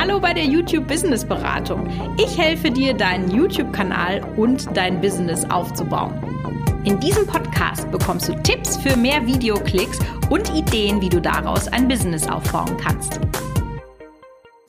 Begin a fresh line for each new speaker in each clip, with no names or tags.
Hallo bei der YouTube Business Beratung. Ich helfe dir, deinen YouTube-Kanal und dein Business aufzubauen. In diesem Podcast bekommst du Tipps für mehr Videoklicks und Ideen, wie du daraus ein Business aufbauen kannst.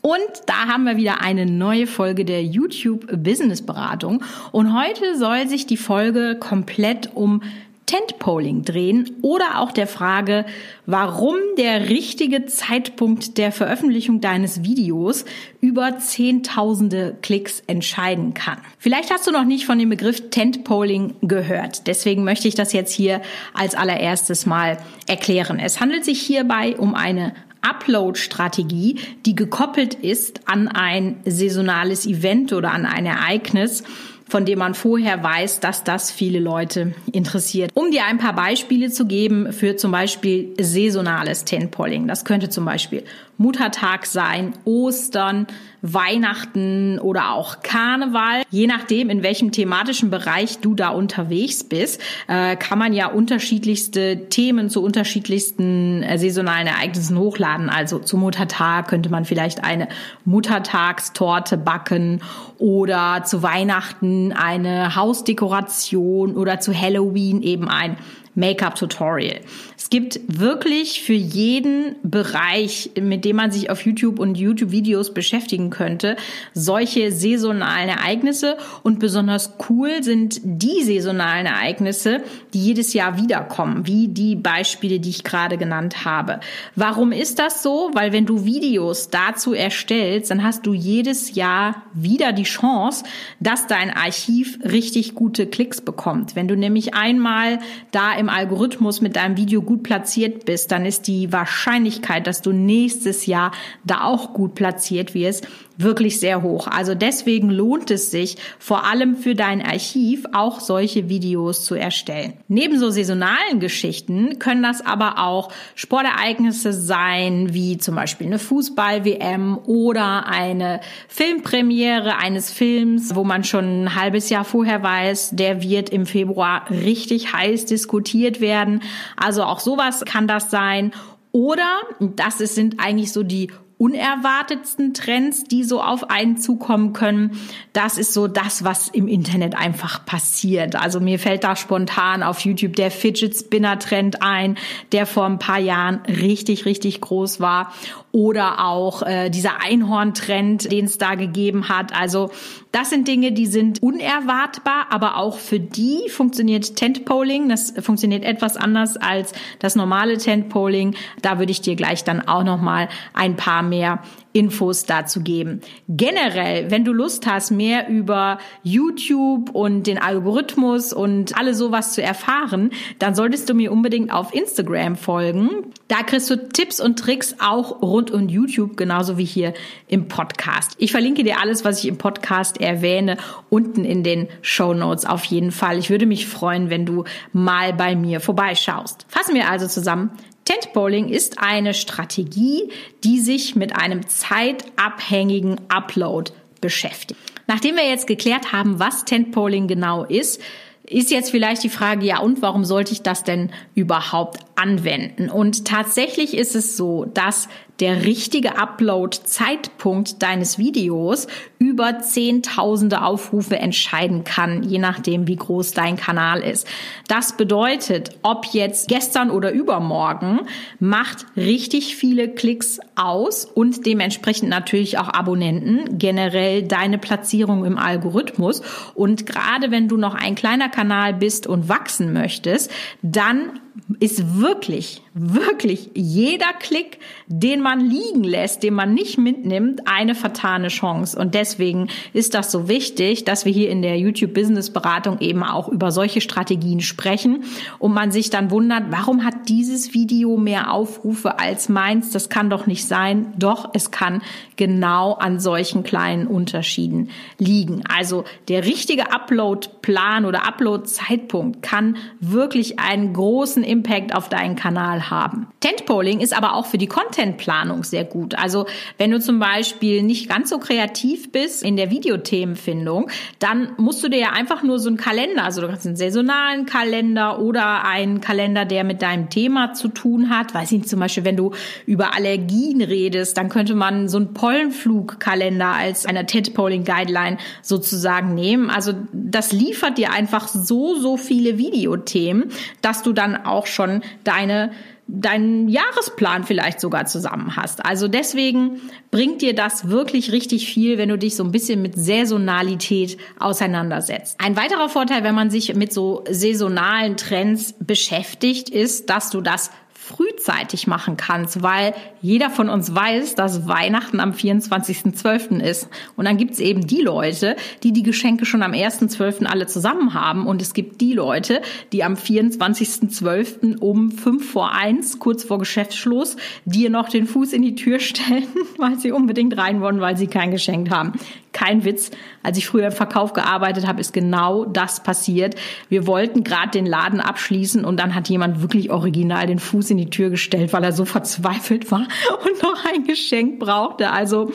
Und da haben wir wieder eine neue Folge der YouTube Business Beratung. Und heute soll sich die Folge komplett um Tentpoling drehen oder auch der Frage, warum der richtige Zeitpunkt der Veröffentlichung deines Videos über Zehntausende Klicks entscheiden kann. Vielleicht hast du noch nicht von dem Begriff Tentpoling gehört. Deswegen möchte ich das jetzt hier als allererstes mal erklären. Es handelt sich hierbei um eine Upload-Strategie, die gekoppelt ist an ein saisonales Event oder an ein Ereignis, von dem man vorher weiß, dass das viele Leute interessiert. Um dir ein paar Beispiele zu geben für zum Beispiel saisonales Tentpolling. Das könnte zum Beispiel Muttertag sein, Ostern, Weihnachten oder auch Karneval. Je nachdem, in welchem thematischen Bereich du da unterwegs bist, äh, kann man ja unterschiedlichste Themen zu unterschiedlichsten äh, saisonalen Ereignissen hochladen. Also zum Muttertag könnte man vielleicht eine Muttertagstorte backen oder zu Weihnachten eine Hausdekoration oder zu Halloween eben ein Make-up-Tutorial. Es gibt wirklich für jeden Bereich, mit dem man sich auf YouTube und YouTube-Videos beschäftigen könnte, solche saisonalen Ereignisse. Und besonders cool sind die saisonalen Ereignisse, die jedes Jahr wiederkommen, wie die Beispiele, die ich gerade genannt habe. Warum ist das so? Weil wenn du Videos dazu erstellst, dann hast du jedes Jahr wieder die Chance, dass dein Archiv richtig gute Klicks bekommt. Wenn du nämlich einmal da im Algorithmus mit deinem Video gut platziert bist, dann ist die Wahrscheinlichkeit, dass du nächstes Jahr da auch gut platziert wirst, wirklich sehr hoch. Also deswegen lohnt es sich, vor allem für dein Archiv auch solche Videos zu erstellen. Neben so saisonalen Geschichten können das aber auch Sportereignisse sein, wie zum Beispiel eine Fußball-WM oder eine Filmpremiere eines Films, wo man schon ein halbes Jahr vorher weiß, der wird im Februar richtig heiß diskutiert werden. Also auch sowas kann das sein. Oder, das sind eigentlich so die unerwartetsten Trends, die so auf einen zukommen können. Das ist so das, was im Internet einfach passiert. Also mir fällt da spontan auf YouTube der Fidget Spinner Trend ein, der vor ein paar Jahren richtig, richtig groß war. Oder auch äh, dieser Einhorn-Trend, den es da gegeben hat. Also das sind Dinge, die sind unerwartbar, aber auch für die funktioniert Tentpoling. Das funktioniert etwas anders als das normale Tentpoling. Da würde ich dir gleich dann auch noch mal ein paar mehr Infos dazu geben. Generell, wenn du Lust hast, mehr über YouTube und den Algorithmus und alle sowas zu erfahren, dann solltest du mir unbedingt auf Instagram folgen. Da kriegst du Tipps und Tricks auch rund um YouTube, genauso wie hier im Podcast. Ich verlinke dir alles, was ich im Podcast erwähne, unten in den Show Notes auf jeden Fall. Ich würde mich freuen, wenn du mal bei mir vorbeischaust. Fassen wir also zusammen. Tentpoling ist eine Strategie, die sich mit einem zeitabhängigen Upload beschäftigt. Nachdem wir jetzt geklärt haben, was Tentpoling genau ist, ist jetzt vielleicht die Frage, ja, und warum sollte ich das denn überhaupt anwenden? Und tatsächlich ist es so, dass der richtige Upload-Zeitpunkt deines Videos über zehntausende Aufrufe entscheiden kann, je nachdem, wie groß dein Kanal ist. Das bedeutet, ob jetzt gestern oder übermorgen, macht richtig viele Klicks aus und dementsprechend natürlich auch Abonnenten, generell deine Platzierung im Algorithmus. Und gerade wenn du noch ein kleiner Kanal bist und wachsen möchtest, dann ist wirklich, wirklich jeder Klick, den man liegen lässt, den man nicht mitnimmt, eine vertane Chance. Und deswegen ist das so wichtig, dass wir hier in der YouTube Business Beratung eben auch über solche Strategien sprechen und man sich dann wundert, warum hat dieses Video mehr Aufrufe als meins? Das kann doch nicht sein. Doch, es kann genau an solchen kleinen Unterschieden liegen. Also der richtige Upload-Plan oder Upload-Zeitpunkt kann wirklich einen großen Impact auf deinen Kanal haben. Tentpoling ist aber auch für die Contentplanung sehr gut. Also wenn du zum Beispiel nicht ganz so kreativ bist in der Videothemenfindung, dann musst du dir ja einfach nur so einen Kalender, also du hast einen saisonalen Kalender oder einen Kalender, der mit deinem Thema zu tun hat. Weiß ich zum Beispiel, wenn du über Allergien redest, dann könnte man so einen Pollenflugkalender als einer Tentpoling Guideline sozusagen nehmen. Also das liefert dir einfach so, so viele Videothemen, dass du dann auch schon deine deinen Jahresplan vielleicht sogar zusammen hast. Also deswegen bringt dir das wirklich richtig viel, wenn du dich so ein bisschen mit Saisonalität auseinandersetzt. Ein weiterer Vorteil, wenn man sich mit so saisonalen Trends beschäftigt, ist, dass du das frühzeitig machen kannst, weil jeder von uns weiß, dass Weihnachten am 24.12. ist. Und dann gibt es eben die Leute, die die Geschenke schon am 1.12. alle zusammen haben. Und es gibt die Leute, die am 24.12. um 5 vor 1, kurz vor Geschäftsschluss, dir noch den Fuß in die Tür stellen, weil sie unbedingt rein wollen, weil sie kein Geschenk haben. Kein Witz. Als ich früher im Verkauf gearbeitet habe, ist genau das passiert. Wir wollten gerade den Laden abschließen und dann hat jemand wirklich original den Fuß in die Tür gestellt, weil er so verzweifelt war und noch ein Geschenk brauchte. Also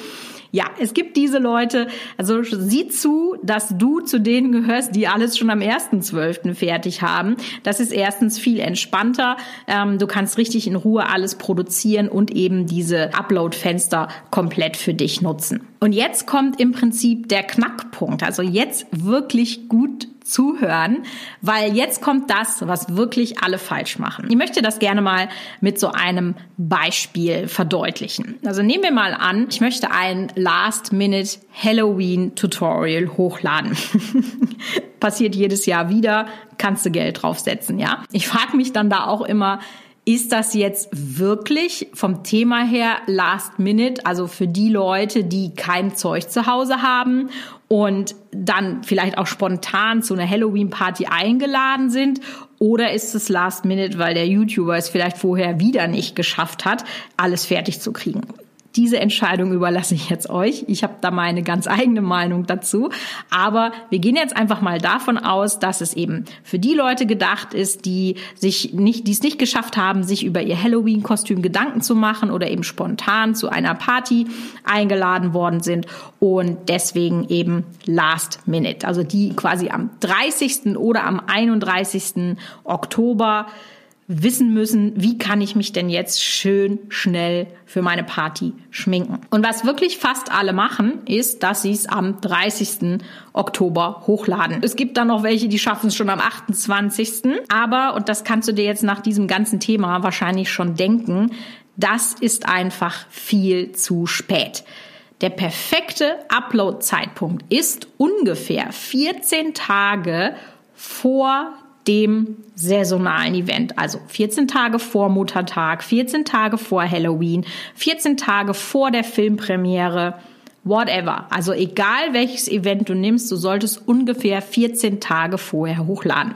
ja, es gibt diese Leute, also sieh zu, dass du zu denen gehörst, die alles schon am 1.12. fertig haben. Das ist erstens viel entspannter. Ähm, du kannst richtig in Ruhe alles produzieren und eben diese Upload-Fenster komplett für dich nutzen. Und jetzt kommt im Prinzip der Knackpunkt. Also jetzt wirklich gut zuhören, weil jetzt kommt das, was wirklich alle falsch machen. Ich möchte das gerne mal mit so einem Beispiel verdeutlichen. Also nehmen wir mal an, ich möchte ein Last-Minute Halloween-Tutorial hochladen. Passiert jedes Jahr wieder, kannst du Geld draufsetzen, ja? Ich frage mich dann da auch immer, ist das jetzt wirklich vom Thema her Last Minute, also für die Leute, die kein Zeug zu Hause haben und dann vielleicht auch spontan zu einer Halloween-Party eingeladen sind? Oder ist es Last Minute, weil der YouTuber es vielleicht vorher wieder nicht geschafft hat, alles fertig zu kriegen? Diese Entscheidung überlasse ich jetzt euch. Ich habe da meine ganz eigene Meinung dazu. Aber wir gehen jetzt einfach mal davon aus, dass es eben für die Leute gedacht ist, die sich nicht, die es nicht geschafft haben, sich über ihr Halloween-Kostüm Gedanken zu machen oder eben spontan zu einer Party eingeladen worden sind und deswegen eben Last Minute. Also die quasi am 30. oder am 31. Oktober wissen müssen, wie kann ich mich denn jetzt schön schnell für meine Party schminken. Und was wirklich fast alle machen, ist, dass sie es am 30. Oktober hochladen. Es gibt dann noch welche, die schaffen es schon am 28. Aber, und das kannst du dir jetzt nach diesem ganzen Thema wahrscheinlich schon denken, das ist einfach viel zu spät. Der perfekte Upload-Zeitpunkt ist ungefähr 14 Tage vor dem saisonalen Event. Also 14 Tage vor Muttertag, 14 Tage vor Halloween, 14 Tage vor der Filmpremiere, whatever. Also egal welches Event du nimmst, du solltest ungefähr 14 Tage vorher hochladen.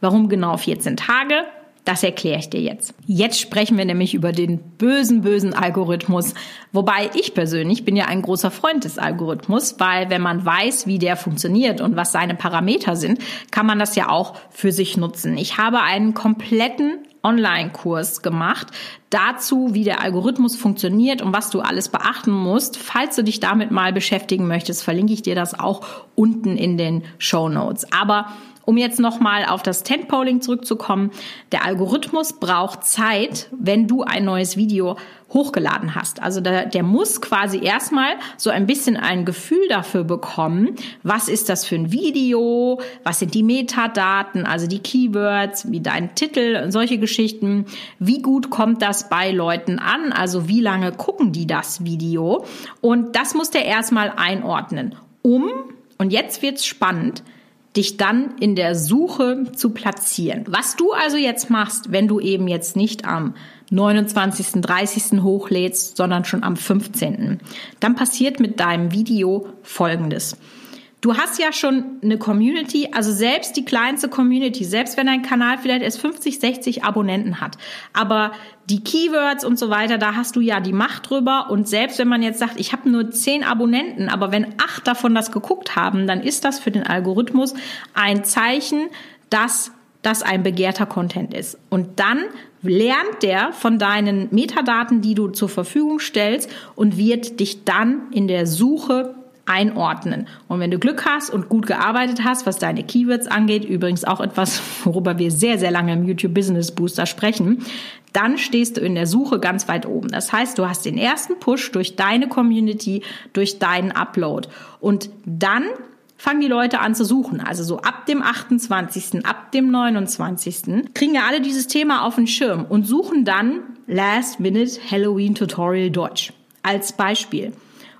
Warum genau 14 Tage? Das erkläre ich dir jetzt. Jetzt sprechen wir nämlich über den bösen, bösen Algorithmus. Wobei ich persönlich bin ja ein großer Freund des Algorithmus, weil wenn man weiß, wie der funktioniert und was seine Parameter sind, kann man das ja auch für sich nutzen. Ich habe einen kompletten Online-Kurs gemacht dazu, wie der Algorithmus funktioniert und was du alles beachten musst. Falls du dich damit mal beschäftigen möchtest, verlinke ich dir das auch unten in den Show Notes. Aber um jetzt nochmal auf das Tentpoling zurückzukommen, der Algorithmus braucht Zeit, wenn du ein neues Video hochgeladen hast. Also der, der muss quasi erstmal so ein bisschen ein Gefühl dafür bekommen, was ist das für ein Video, was sind die Metadaten, also die Keywords, wie dein Titel und solche Geschichten, wie gut kommt das bei Leuten an, also wie lange gucken die das Video? Und das muss der erstmal einordnen, um, und jetzt wird's spannend, dich dann in der Suche zu platzieren. Was du also jetzt machst, wenn du eben jetzt nicht am 29., 30. hochlädst, sondern schon am 15., dann passiert mit deinem Video Folgendes. Du hast ja schon eine Community, also selbst die kleinste Community, selbst wenn dein Kanal vielleicht erst 50, 60 Abonnenten hat. Aber die Keywords und so weiter, da hast du ja die Macht drüber. Und selbst wenn man jetzt sagt, ich habe nur 10 Abonnenten, aber wenn acht davon das geguckt haben, dann ist das für den Algorithmus ein Zeichen, dass das ein begehrter Content ist. Und dann lernt der von deinen Metadaten, die du zur Verfügung stellst und wird dich dann in der Suche einordnen. Und wenn du Glück hast und gut gearbeitet hast, was deine Keywords angeht, übrigens auch etwas, worüber wir sehr, sehr lange im YouTube Business Booster sprechen, dann stehst du in der Suche ganz weit oben. Das heißt, du hast den ersten Push durch deine Community, durch deinen Upload. Und dann fangen die Leute an zu suchen. Also so ab dem 28., ab dem 29. kriegen ja alle dieses Thema auf den Schirm und suchen dann Last Minute Halloween Tutorial Deutsch als Beispiel.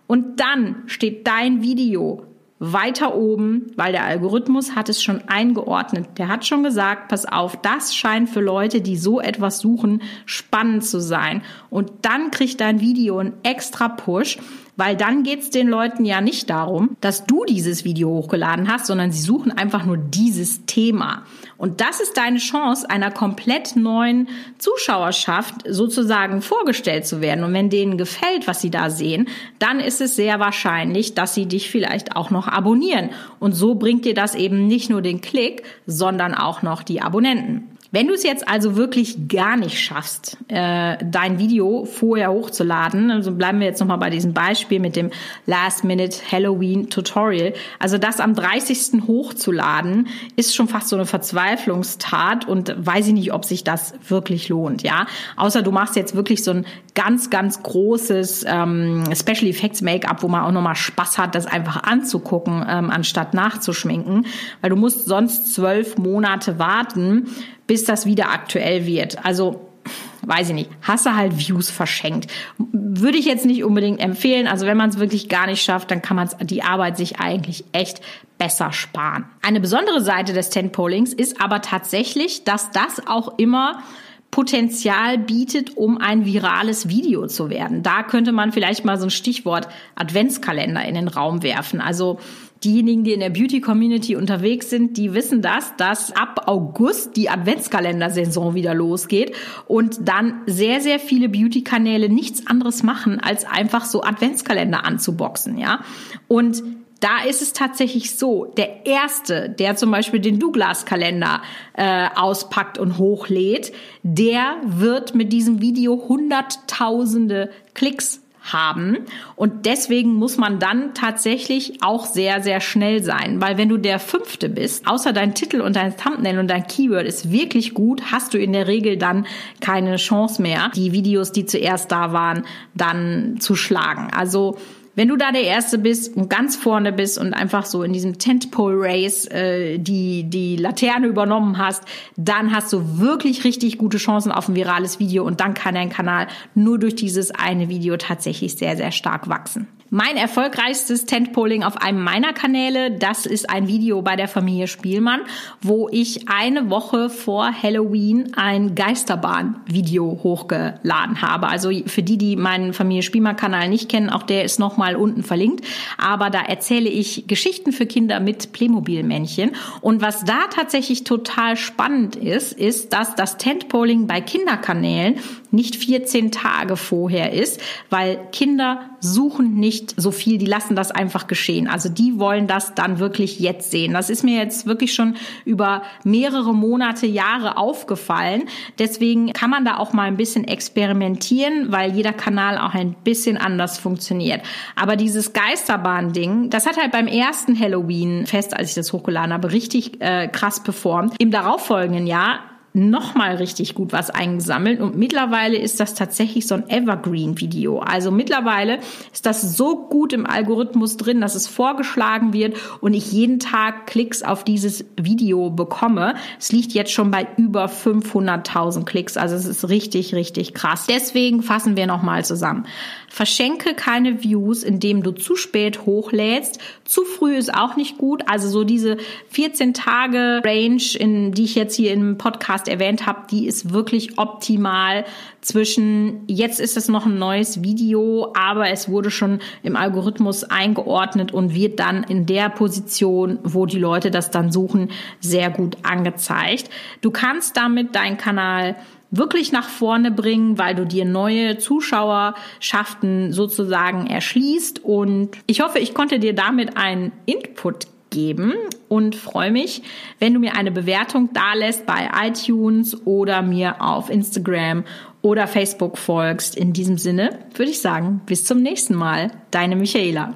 Und dann steht dein Video weiter oben, weil der Algorithmus hat es schon eingeordnet. Der hat schon gesagt, pass auf, das scheint für Leute, die so etwas suchen, spannend zu sein. Und dann kriegt dein Video einen extra Push, weil dann geht's den Leuten ja nicht darum, dass du dieses Video hochgeladen hast, sondern sie suchen einfach nur dieses Thema. Und das ist deine Chance, einer komplett neuen Zuschauerschaft sozusagen vorgestellt zu werden. Und wenn denen gefällt, was sie da sehen, dann ist es sehr wahrscheinlich, dass sie dich vielleicht auch noch abonnieren. Und so bringt dir das eben nicht nur den Klick, sondern auch noch die Abonnenten. Wenn du es jetzt also wirklich gar nicht schaffst, äh, dein Video vorher hochzuladen, also bleiben wir jetzt nochmal bei diesem Beispiel mit dem Last-Minute Halloween Tutorial, also das am 30. hochzuladen, ist schon fast so eine Verzweiflungstat und weiß ich nicht, ob sich das wirklich lohnt, ja. Außer du machst jetzt wirklich so ein ganz, ganz großes ähm, Special Effects Make-up, wo man auch nochmal Spaß hat, das einfach anzugucken, ähm, anstatt nachzuschminken, weil du musst sonst zwölf Monate warten, bis das wieder aktuell wird. Also weiß ich nicht, hast du halt Views verschenkt. Würde ich jetzt nicht unbedingt empfehlen. Also wenn man es wirklich gar nicht schafft, dann kann man die Arbeit sich eigentlich echt besser sparen. Eine besondere Seite des Tentpollings ist aber tatsächlich, dass das auch immer Potenzial bietet, um ein virales Video zu werden. Da könnte man vielleicht mal so ein Stichwort Adventskalender in den Raum werfen. Also diejenigen, die in der Beauty-Community unterwegs sind, die wissen das, dass ab August die Adventskalender-Saison wieder losgeht und dann sehr, sehr viele Beauty-Kanäle nichts anderes machen, als einfach so Adventskalender anzuboxen, ja. Und da ist es tatsächlich so, der erste, der zum Beispiel den Douglas-Kalender äh, auspackt und hochlädt, der wird mit diesem Video hunderttausende Klicks haben. Und deswegen muss man dann tatsächlich auch sehr, sehr schnell sein. Weil wenn du der Fünfte bist, außer dein Titel und dein Thumbnail und dein Keyword ist wirklich gut, hast du in der Regel dann keine Chance mehr, die Videos, die zuerst da waren, dann zu schlagen. Also wenn du da der Erste bist und ganz vorne bist und einfach so in diesem Tentpole Race äh, die, die Laterne übernommen hast, dann hast du wirklich richtig gute Chancen auf ein virales Video und dann kann dein Kanal nur durch dieses eine Video tatsächlich sehr, sehr stark wachsen. Mein erfolgreichstes Tentpoling auf einem meiner Kanäle, das ist ein Video bei der Familie Spielmann, wo ich eine Woche vor Halloween ein Geisterbahn-Video hochgeladen habe. Also für die, die meinen Familie Spielmann-Kanal nicht kennen, auch der ist nochmal unten verlinkt. Aber da erzähle ich Geschichten für Kinder mit Playmobil-Männchen. Und was da tatsächlich total spannend ist, ist, dass das Tentpoling bei Kinderkanälen nicht 14 Tage vorher ist, weil Kinder suchen nicht so viel, die lassen das einfach geschehen. Also die wollen das dann wirklich jetzt sehen. Das ist mir jetzt wirklich schon über mehrere Monate, Jahre aufgefallen. Deswegen kann man da auch mal ein bisschen experimentieren, weil jeder Kanal auch ein bisschen anders funktioniert. Aber dieses Geisterbahn-Ding, das hat halt beim ersten Halloween-Fest, als ich das hochgeladen habe, richtig äh, krass performt. Im darauffolgenden Jahr nochmal richtig gut was eingesammelt und mittlerweile ist das tatsächlich so ein Evergreen-Video. Also mittlerweile ist das so gut im Algorithmus drin, dass es vorgeschlagen wird und ich jeden Tag Klicks auf dieses Video bekomme. Es liegt jetzt schon bei über 500.000 Klicks, also es ist richtig, richtig krass. Deswegen fassen wir nochmal zusammen. Verschenke keine Views, indem du zu spät hochlädst. Zu früh ist auch nicht gut. Also so diese 14 Tage Range, in die ich jetzt hier im Erwähnt habe, die ist wirklich optimal zwischen jetzt ist es noch ein neues Video, aber es wurde schon im Algorithmus eingeordnet und wird dann in der Position, wo die Leute das dann suchen, sehr gut angezeigt. Du kannst damit deinen Kanal wirklich nach vorne bringen, weil du dir neue Zuschauerschaften sozusagen erschließt. Und ich hoffe, ich konnte dir damit einen Input geben und freue mich, wenn du mir eine Bewertung dalässt bei iTunes oder mir auf Instagram oder Facebook folgst. In diesem Sinne würde ich sagen, bis zum nächsten Mal. Deine Michaela.